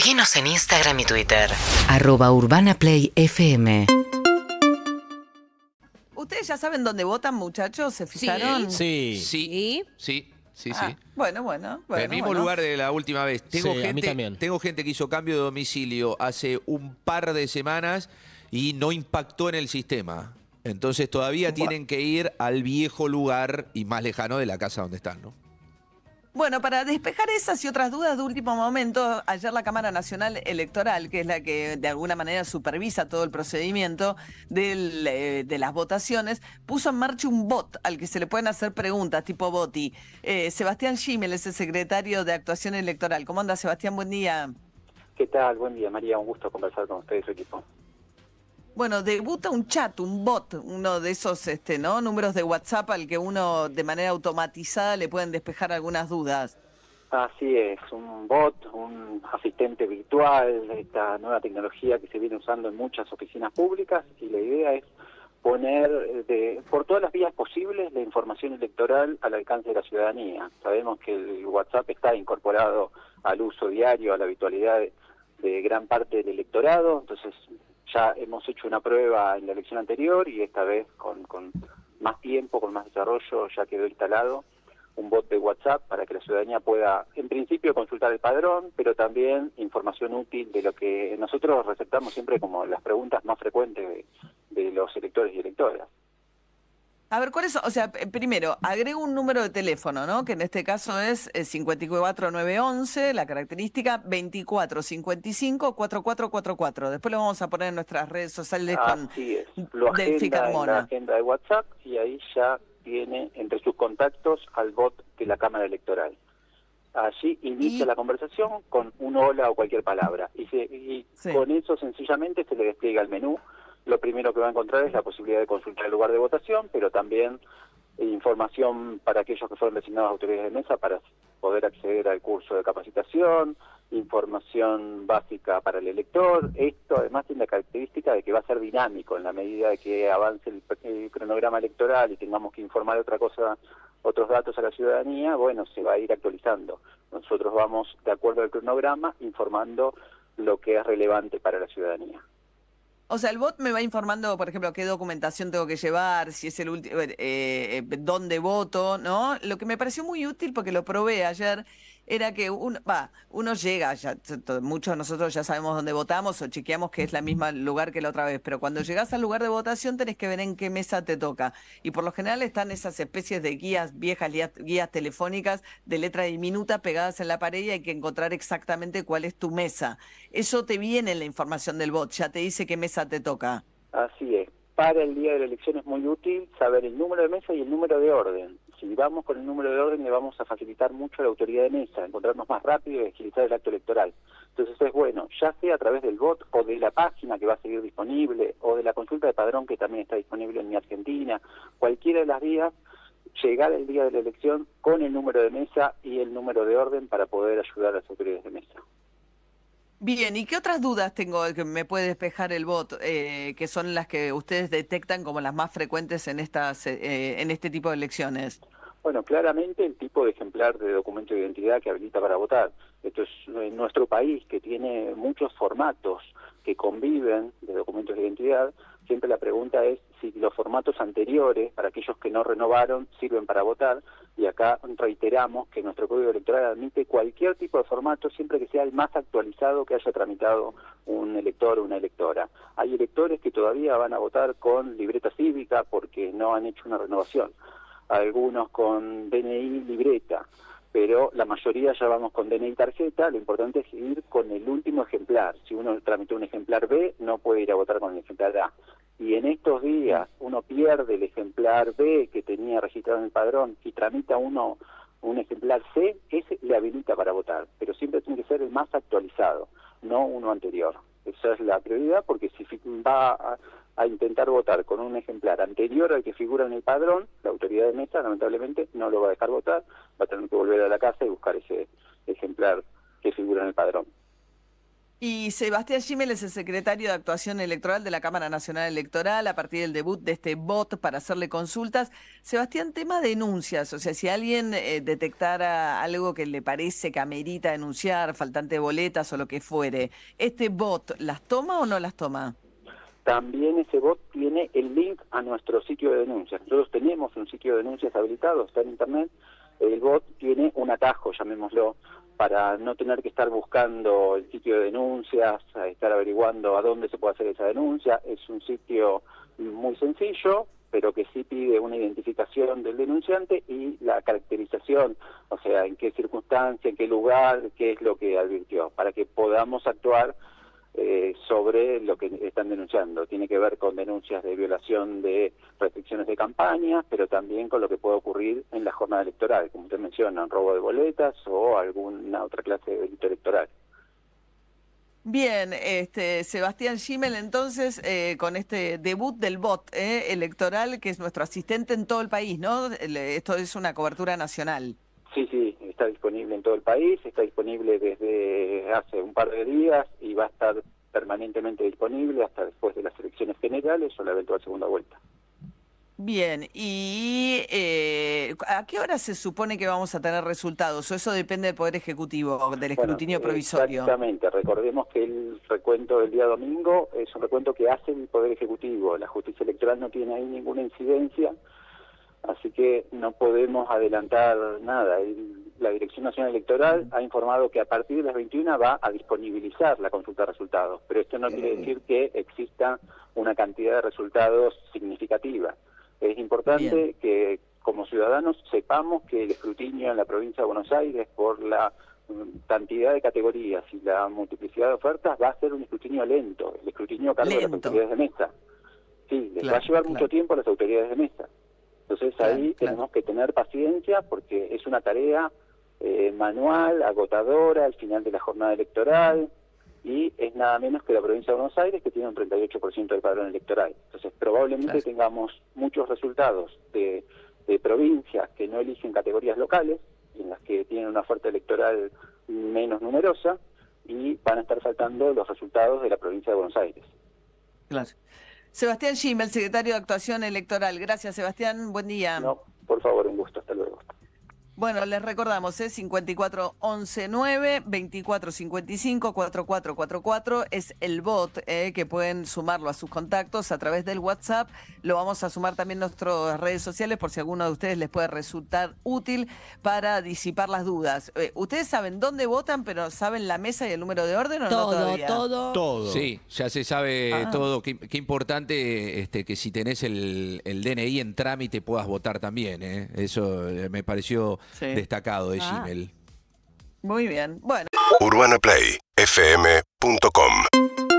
Seguinos en Instagram y Twitter. Arroba Urbana Play FM. ¿Ustedes ya saben dónde votan, muchachos? ¿Se fijaron? Sí. Sí, sí, sí, sí. Ah, bueno, bueno. bueno el mismo bueno. lugar de la última vez. Tengo, Sí, a mí gente, también. tengo gente que hizo cambio de domicilio hace un par de semanas y no impactó en el sistema. Entonces todavía tienen que ir al viejo lugar y más lejano de la casa donde están, ¿no? Bueno, para despejar esas y otras dudas de último momento, ayer la Cámara Nacional Electoral, que es la que de alguna manera supervisa todo el procedimiento del, eh, de las votaciones, puso en marcha un bot al que se le pueden hacer preguntas tipo boti. Eh, Sebastián Schimmel es el secretario de Actuación Electoral. ¿Cómo anda, Sebastián? Buen día. ¿Qué tal? Buen día, María. Un gusto conversar con usted y su equipo. Bueno, debuta un chat, un bot, uno de esos este, ¿no? números de WhatsApp al que uno de manera automatizada le pueden despejar algunas dudas. Así es, un bot, un asistente virtual, esta nueva tecnología que se viene usando en muchas oficinas públicas y la idea es poner de, por todas las vías posibles la información electoral al alcance de la ciudadanía. Sabemos que el WhatsApp está incorporado al uso diario, a la habitualidad de gran parte del electorado, entonces ya hemos hecho una prueba en la elección anterior y esta vez con, con más tiempo, con más desarrollo, ya quedó instalado un bot de WhatsApp para que la ciudadanía pueda, en principio, consultar el padrón, pero también información útil de lo que nosotros receptamos siempre como las preguntas más frecuentes de, de los electores y electoras. A ver, ¿cuál es? O sea, p- primero, agrego un número de teléfono, ¿no? Que en este caso es eh, 54911, la característica 2455-4444. Después lo vamos a poner en nuestras redes sociales con Así es, lo Delphi en la agenda de WhatsApp y ahí ya tiene entre sus contactos al bot de la Cámara Electoral. Allí inicia Y- la conversación con un hola o cualquier palabra y, se- y Sí. con eso sencillamente se le despliega el menú. Lo primero que va a encontrar es la posibilidad de consultar el lugar de votación, pero también información para aquellos que fueron designados autoridades de mesa para poder acceder al curso de capacitación, información básica para el elector. Esto además tiene la característica de que va a ser dinámico en la medida de que avance el, el cronograma electoral y tengamos que informar otra cosa, otros datos a la ciudadanía, bueno, se va a ir actualizando. Nosotros vamos, de acuerdo al cronograma, informando lo que es relevante para la ciudadanía. O sea, el bot me va informando, por ejemplo, qué documentación tengo que llevar, si es el último, eh, eh, dónde voto, ¿no? Lo que me pareció muy útil porque lo probé ayer era que uno, va, uno llega, ya, muchos de nosotros ya sabemos dónde votamos o chequeamos que es la misma lugar que la otra vez, pero cuando llegas al lugar de votación tenés que ver en qué mesa te toca. Y por lo general están esas especies de guías, viejas guías, guías telefónicas de letra diminuta pegadas en la pared y hay que encontrar exactamente cuál es tu mesa. Eso te viene en la información del bot, ya te dice qué mesa te toca. Así es. Para el día de la elección es muy útil saber el número de mesa y el número de orden. Si vamos con el número de orden le vamos a facilitar mucho a la autoridad de mesa, encontrarnos más rápido y agilizar el acto electoral. Entonces es bueno, ya sea a través del bot o de la página que va a seguir disponible o de la consulta de padrón que también está disponible en mi Argentina, cualquiera de las vías, llegar el día de la elección con el número de mesa y el número de orden para poder ayudar a las autoridades de mesa. Bien, ¿y qué otras dudas tengo que me puede despejar el bot, eh, que son las que ustedes detectan como las más frecuentes en estas, eh, en este tipo de elecciones? Bueno, claramente el tipo de ejemplar de documento de identidad que habilita para votar. Esto es en nuestro país que tiene muchos formatos que conviven de documentos de identidad. Siempre la pregunta es si los formatos anteriores, para aquellos que no renovaron, sirven para votar. Y acá reiteramos que nuestro código electoral admite cualquier tipo de formato, siempre que sea el más actualizado que haya tramitado un elector o una electora. Hay electores que todavía van a votar con libreta cívica porque no han hecho una renovación algunos con DNI libreta, pero la mayoría ya vamos con DNI tarjeta, lo importante es ir con el último ejemplar. Si uno tramitó un ejemplar B, no puede ir a votar con el ejemplar A. Y en estos días uno pierde el ejemplar B que tenía registrado en el padrón y tramita uno un ejemplar C, ese le habilita para votar, pero siempre tiene que ser el más actualizado, no uno anterior. Esa es la prioridad porque si va a, a intentar votar con un ejemplar anterior al que figura en el padrón, la autoridad de mesa lamentablemente no lo va a dejar votar, va a tener que volver a la casa y buscar ese ejemplar que figura en el padrón. Y Sebastián Gimel es el secretario de Actuación Electoral de la Cámara Nacional Electoral a partir del debut de este bot para hacerle consultas. Sebastián, tema denuncias, o sea, si alguien eh, detectara algo que le parece que amerita denunciar, faltante de boletas o lo que fuere, ¿este bot las toma o no las toma? También ese bot tiene el link a nuestro sitio de denuncias. Nosotros tenemos un sitio de denuncias habilitado, está en Internet. El bot tiene un atajo, llamémoslo, para no tener que estar buscando el sitio de denuncias, estar averiguando a dónde se puede hacer esa denuncia. Es un sitio muy sencillo, pero que sí pide una identificación del denunciante y la caracterización, o sea, en qué circunstancia, en qué lugar, qué es lo que advirtió, para que podamos actuar eh, sobre lo que están denunciando. Tiene que ver con denuncias de violación de restricciones de campaña, pero también con lo que puede ocurrir en la jornada electoral, como usted menciona, robo de boletas o alguna otra clase de delito electoral. Bien, este Sebastián Schimmel, entonces, eh, con este debut del bot eh, electoral, que es nuestro asistente en todo el país, ¿no? Esto es una cobertura nacional. Está disponible en todo el país, está disponible desde hace un par de días y va a estar permanentemente disponible hasta después de las elecciones generales o la eventual segunda vuelta. Bien, ¿y eh, a qué hora se supone que vamos a tener resultados? ¿O eso depende del Poder Ejecutivo, del escrutinio provisorio? Exactamente, recordemos que el recuento del día domingo es un recuento que hace el Poder Ejecutivo, la justicia electoral no tiene ahí ninguna incidencia, así que no podemos adelantar nada. La Dirección Nacional Electoral ha informado que a partir de las 21 va a disponibilizar la consulta de resultados, pero esto no quiere decir que exista una cantidad de resultados significativa. Es importante que como ciudadanos sepamos que el escrutinio en la provincia de Buenos Aires por la mm, cantidad de categorías y la multiplicidad de ofertas va a ser un escrutinio lento, el escrutinio a cargo de las autoridades de mesa. Sí, les va a llevar mucho tiempo a las autoridades de mesa. Entonces ahí tenemos que tener paciencia porque es una tarea eh, manual, agotadora, al final de la jornada electoral, y es nada menos que la provincia de Buenos Aires que tiene un 38% del padrón electoral. Entonces probablemente tengamos muchos resultados de, provincias que no eligen categorías locales, en las que tienen una oferta electoral menos numerosa, y van a estar faltando los resultados de la provincia de Buenos Aires. Claro. Sebastián Schimmel, secretario de Actuación Electoral. Gracias, Sebastián. Buen día. No, por favor, un gusto. Bueno, les recordamos, es 54 11 9 24 55 4444 es el bot eh, que pueden sumarlo a sus contactos a través del WhatsApp. Lo vamos a sumar también en nuestras redes sociales por si alguno de ustedes les puede resultar útil para disipar las dudas. Eh, ustedes saben dónde votan, pero saben la mesa y el número de orden o todo, no todavía? Todo, todo. Sí, ya se sabe Ah. todo. Qué, qué importante este, que si tenés el, el DNI en trámite puedas votar también. ¿eh? Eso eh, me pareció destacado de ah. Gmail. Muy bien. Bueno. UrbanaPlayFM.com